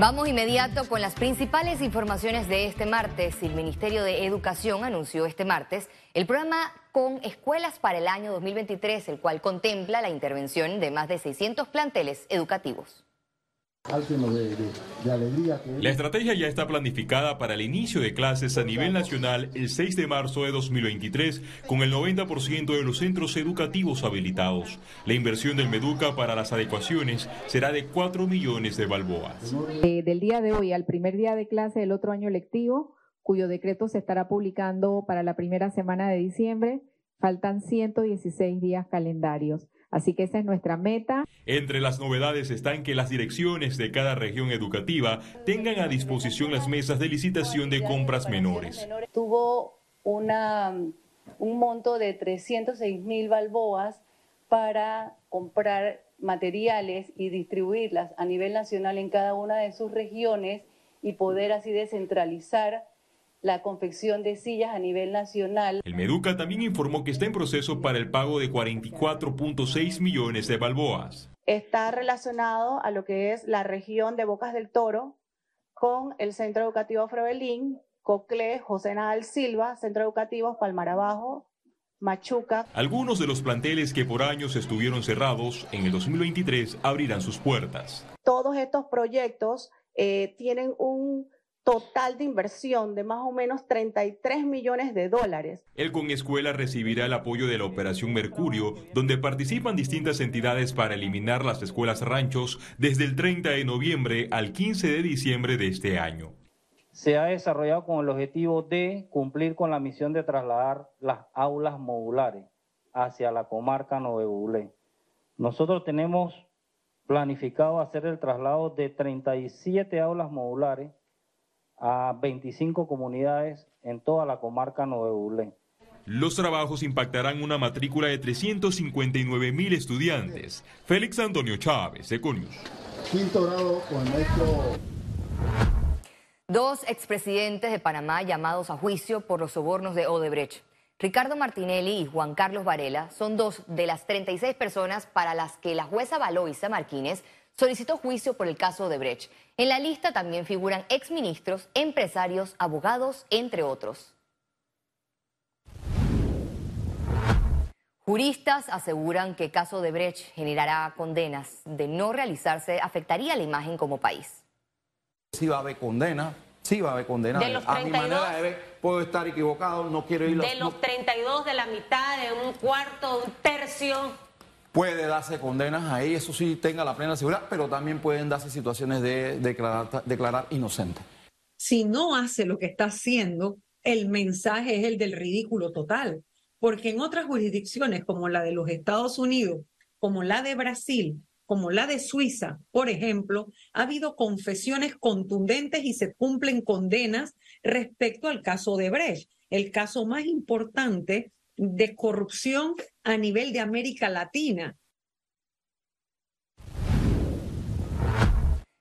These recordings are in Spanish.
Vamos inmediato con las principales informaciones de este martes. El Ministerio de Educación anunció este martes el programa con escuelas para el año 2023, el cual contempla la intervención de más de 600 planteles educativos. La estrategia ya está planificada para el inicio de clases a nivel nacional el 6 de marzo de 2023, con el 90% de los centros educativos habilitados. La inversión del Meduca para las adecuaciones será de 4 millones de balboas. Eh, del día de hoy al primer día de clase del otro año lectivo, cuyo decreto se estará publicando para la primera semana de diciembre, faltan 116 días calendarios. Así que esa es nuestra meta. Entre las novedades están que las direcciones de cada región educativa tengan a disposición las mesas de licitación de compras menores. Tuvo una, un monto de 306 mil balboas para comprar materiales y distribuirlas a nivel nacional en cada una de sus regiones y poder así descentralizar la confección de sillas a nivel nacional. El Meduca también informó que está en proceso para el pago de 44.6 millones de balboas. Está relacionado a lo que es la región de Bocas del Toro con el Centro Educativo Frovelín, Cocle, José Nadal Silva, Centro Educativo Palmar Abajo, Machuca. Algunos de los planteles que por años estuvieron cerrados en el 2023 abrirán sus puertas. Todos estos proyectos eh, tienen un total de inversión de más o menos 33 millones de dólares. El Con Escuela recibirá el apoyo de la Operación Mercurio, donde participan distintas entidades para eliminar las escuelas ranchos desde el 30 de noviembre al 15 de diciembre de este año. Se ha desarrollado con el objetivo de cumplir con la misión de trasladar las aulas modulares hacia la comarca Novebulé. Nosotros tenemos planificado hacer el traslado de 37 aulas modulares a 25 comunidades en toda la comarca Nuevo Los trabajos impactarán una matrícula de 359 mil estudiantes. Félix Antonio Chávez, Econius. Quinto grado con nuestro... Dos expresidentes de Panamá llamados a juicio por los sobornos de Odebrecht. Ricardo Martinelli y Juan Carlos Varela son dos de las 36 personas para las que la jueza Valoisa Martínez solicitó juicio por el caso de Brecht. En la lista también figuran exministros, empresarios, abogados, entre otros. Juristas aseguran que el caso de Brecht generará condenas. De no realizarse, afectaría la imagen como país. Sí va a haber condena, sí va a haber condena. De los 32, a mi manera de ver, puedo estar equivocado, no quiero ir... De los 32, de la mitad, de un cuarto, un tercio Puede darse condenas ahí, eso sí tenga la plena seguridad, pero también pueden darse situaciones de declarar, inocente. Si no hace lo que está haciendo, el mensaje es el del ridículo total, porque en otras jurisdicciones como la de los Estados Unidos, como la de Brasil, como la de Suiza, por ejemplo, ha habido confesiones contundentes y se cumplen condenas respecto al caso de Brecht, el caso más importante de corrupción a nivel de América Latina.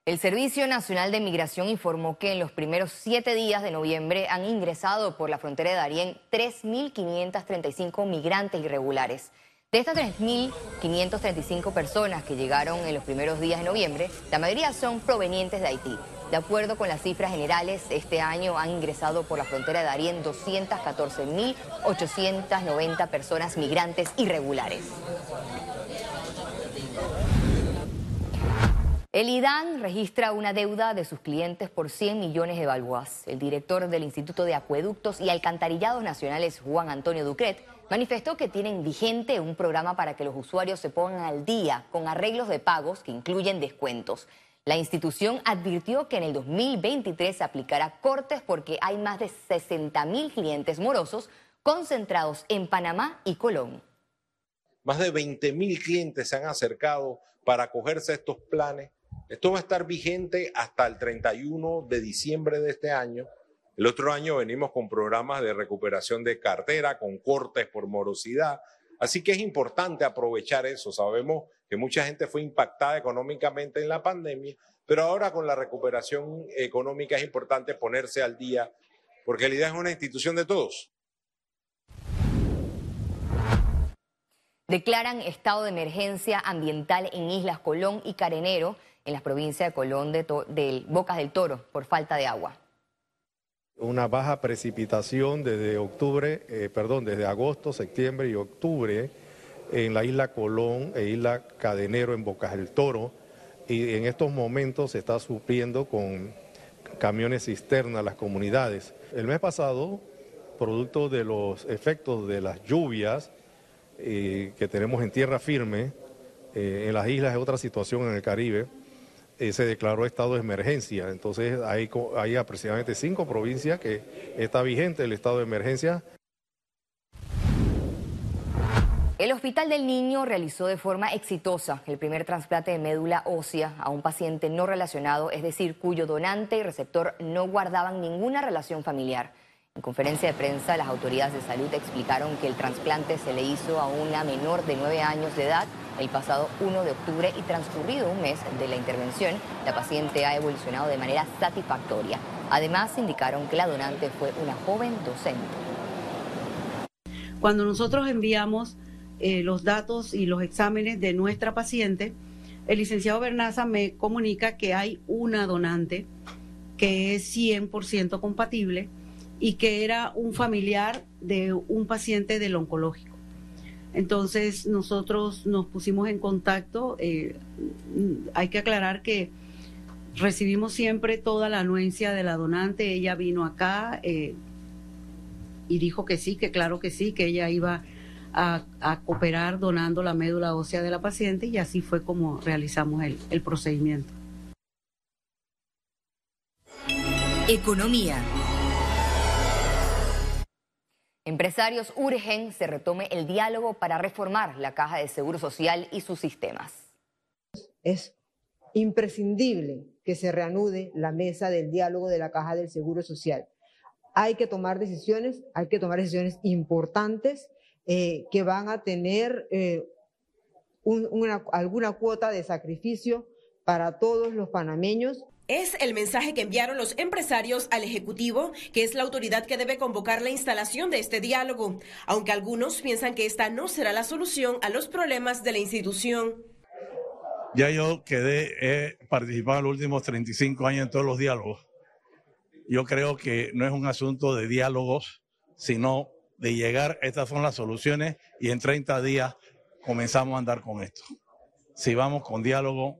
El Servicio Nacional de Migración informó que en los primeros siete días de noviembre han ingresado por la frontera de Darién 3.535 migrantes irregulares. De estas 3.535 personas que llegaron en los primeros días de noviembre, la mayoría son provenientes de Haití. De acuerdo con las cifras generales, este año han ingresado por la frontera de Darién 214.890 personas migrantes irregulares. El IDAN registra una deuda de sus clientes por 100 millones de balboas. El director del Instituto de Acueductos y Alcantarillados Nacionales, Juan Antonio Ducret, manifestó que tienen vigente un programa para que los usuarios se pongan al día con arreglos de pagos que incluyen descuentos. La institución advirtió que en el 2023 se aplicará cortes porque hay más de 60 mil clientes morosos concentrados en Panamá y Colón. Más de 20 mil clientes se han acercado para acogerse a estos planes. Esto va a estar vigente hasta el 31 de diciembre de este año. El otro año venimos con programas de recuperación de cartera, con cortes por morosidad. Así que es importante aprovechar eso. Sabemos que mucha gente fue impactada económicamente en la pandemia, pero ahora con la recuperación económica es importante ponerse al día, porque la idea es una institución de todos. Declaran estado de emergencia ambiental en Islas Colón y Carenero en las provincias de Colón de, del Bocas del Toro por falta de agua. Una baja precipitación desde octubre, eh, perdón, desde agosto, septiembre y octubre en la isla Colón e isla Cadenero en Bocas del Toro y en estos momentos se está supliendo con camiones cisterna las comunidades. El mes pasado, producto de los efectos de las lluvias eh, que tenemos en tierra firme, eh, en las islas es otra situación en el Caribe, se declaró estado de emergencia. Entonces hay, hay aproximadamente cinco provincias que está vigente el estado de emergencia. El Hospital del Niño realizó de forma exitosa el primer trasplante de médula ósea a un paciente no relacionado, es decir, cuyo donante y receptor no guardaban ninguna relación familiar. En conferencia de prensa, las autoridades de salud explicaron que el trasplante se le hizo a una menor de 9 años de edad el pasado 1 de octubre y transcurrido un mes de la intervención, la paciente ha evolucionado de manera satisfactoria. Además, indicaron que la donante fue una joven docente. Cuando nosotros enviamos eh, los datos y los exámenes de nuestra paciente, el licenciado Bernaza me comunica que hay una donante que es 100% compatible y que era un familiar de un paciente del oncológico. Entonces nosotros nos pusimos en contacto. Eh, hay que aclarar que recibimos siempre toda la anuencia de la donante. Ella vino acá eh, y dijo que sí, que claro que sí, que ella iba a, cooperar donando la médula ósea de la paciente y así fue como realizamos el procedimiento. Economía. Empresarios urgen se retome el diálogo para reformar la caja de seguro social y sus sistemas. Es imprescindible que se reanude la mesa del diálogo de la caja del seguro social. Hay que tomar decisiones, hay que tomar decisiones importantes eh, que van a tener eh, alguna cuota de sacrificio para todos los panameños. Es el mensaje que enviaron los empresarios al Ejecutivo, que es la autoridad que debe convocar la instalación de este diálogo, aunque algunos piensan que esta no será la solución a los problemas de la institución. Ya yo quedé, he participado en los últimos 35 años en todos los diálogos. Yo creo que no es un asunto de diálogos, sino de llegar, estas son las soluciones y en 30 días comenzamos a andar con esto. Si vamos con diálogo,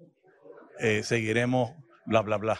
eh, seguiremos bla, bla, bla.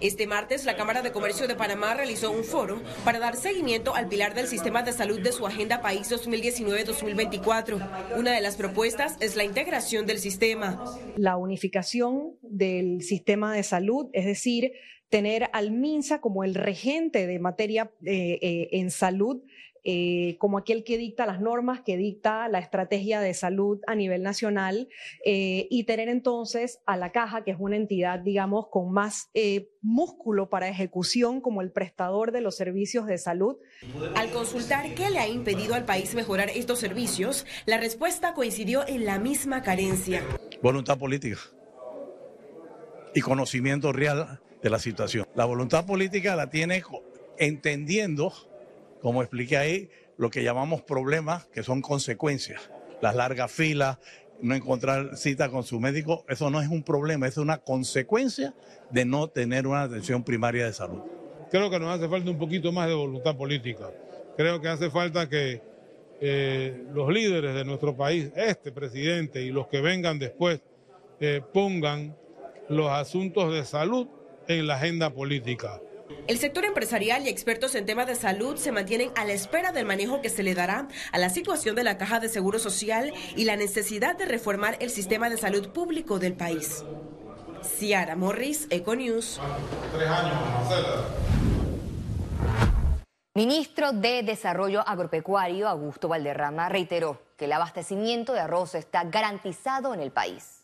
Este martes, la Cámara de Comercio de Panamá realizó un foro para dar seguimiento al pilar del sistema de salud de su Agenda País 2019-2024. Una de las propuestas es la integración del sistema. La unificación del sistema de salud, es decir, tener al MINSA como el regente de materia eh, eh, en salud eh, como aquel que dicta las normas, que dicta la estrategia de salud a nivel nacional eh, y tener entonces a la caja, que es una entidad, digamos, con más eh, músculo para ejecución como el prestador de los servicios de salud. Al consultar qué le ha impedido al país mejorar estos servicios, la respuesta coincidió en la misma carencia. Voluntad política y conocimiento real de la situación. La voluntad política la tiene entendiendo como expliqué ahí, lo que llamamos problemas que son consecuencias. Las largas filas, no encontrar cita con su médico, eso no es un problema, es una consecuencia de no tener una atención primaria de salud. Creo que nos hace falta un poquito más de voluntad política. Creo que hace falta que eh, los líderes de nuestro país, este presidente y los que vengan después, eh, pongan los asuntos de salud en la agenda política. El sector empresarial y expertos en temas de salud se mantienen a la espera del manejo que se le dará a la situación de la caja de seguro social y la necesidad de reformar el sistema de salud público del país. Ciara Morris, Econews. Ministro de Desarrollo Agropecuario, Augusto Valderrama, reiteró que el abastecimiento de arroz está garantizado en el país.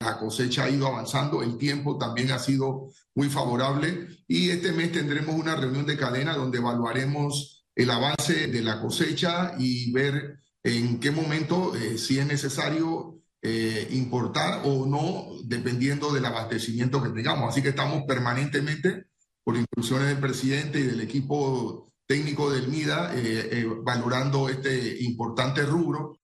La cosecha ha ido avanzando, el tiempo también ha sido muy favorable y este mes tendremos una reunión de cadena donde evaluaremos el avance de la cosecha y ver en qué momento, eh, si es necesario eh, importar o no, dependiendo del abastecimiento que tengamos. Así que estamos permanentemente, por instrucciones del presidente y del equipo técnico del MIDA, eh, valorando este importante rubro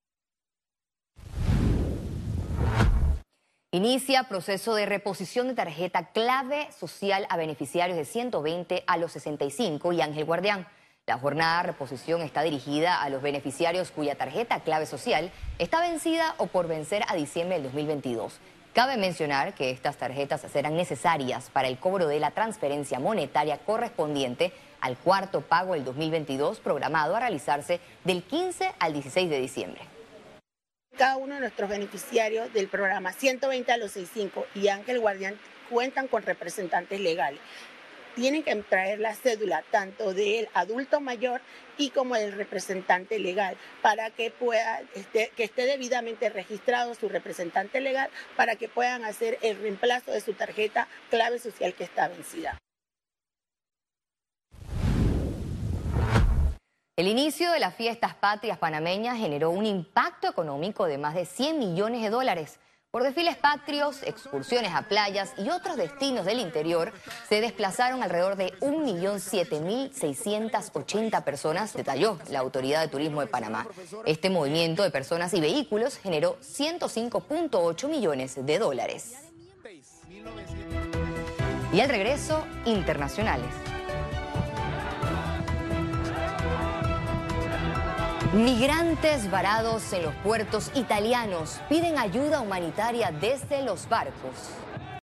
Inicia proceso de reposición de tarjeta clave social a beneficiarios de 120 a los 65 y Ángel Guardián. La jornada de reposición está dirigida a los beneficiarios cuya tarjeta clave social está vencida o por vencer a diciembre del 2022. Cabe mencionar que estas tarjetas serán necesarias para el cobro de la transferencia monetaria correspondiente al cuarto pago del 2022 programado a realizarse del 15 al 16 de diciembre cada uno de nuestros beneficiarios del programa 120 a los 65 y Ángel Guardián cuentan con representantes legales. Tienen que traer la cédula tanto del adulto mayor y como del representante legal para que pueda este, que esté debidamente registrado su representante legal para que puedan hacer el reemplazo de su tarjeta clave social que está vencida. El inicio de las fiestas patrias panameñas generó un impacto económico de más de 100 millones de dólares. Por desfiles patrios, excursiones a playas y otros destinos del interior, se desplazaron alrededor de 1.007.680 personas, detalló la Autoridad de Turismo de Panamá. Este movimiento de personas y vehículos generó 105.8 millones de dólares. Y al regreso, internacionales. Migrantes varados en los puertos italianos piden ayuda humanitaria desde los barcos.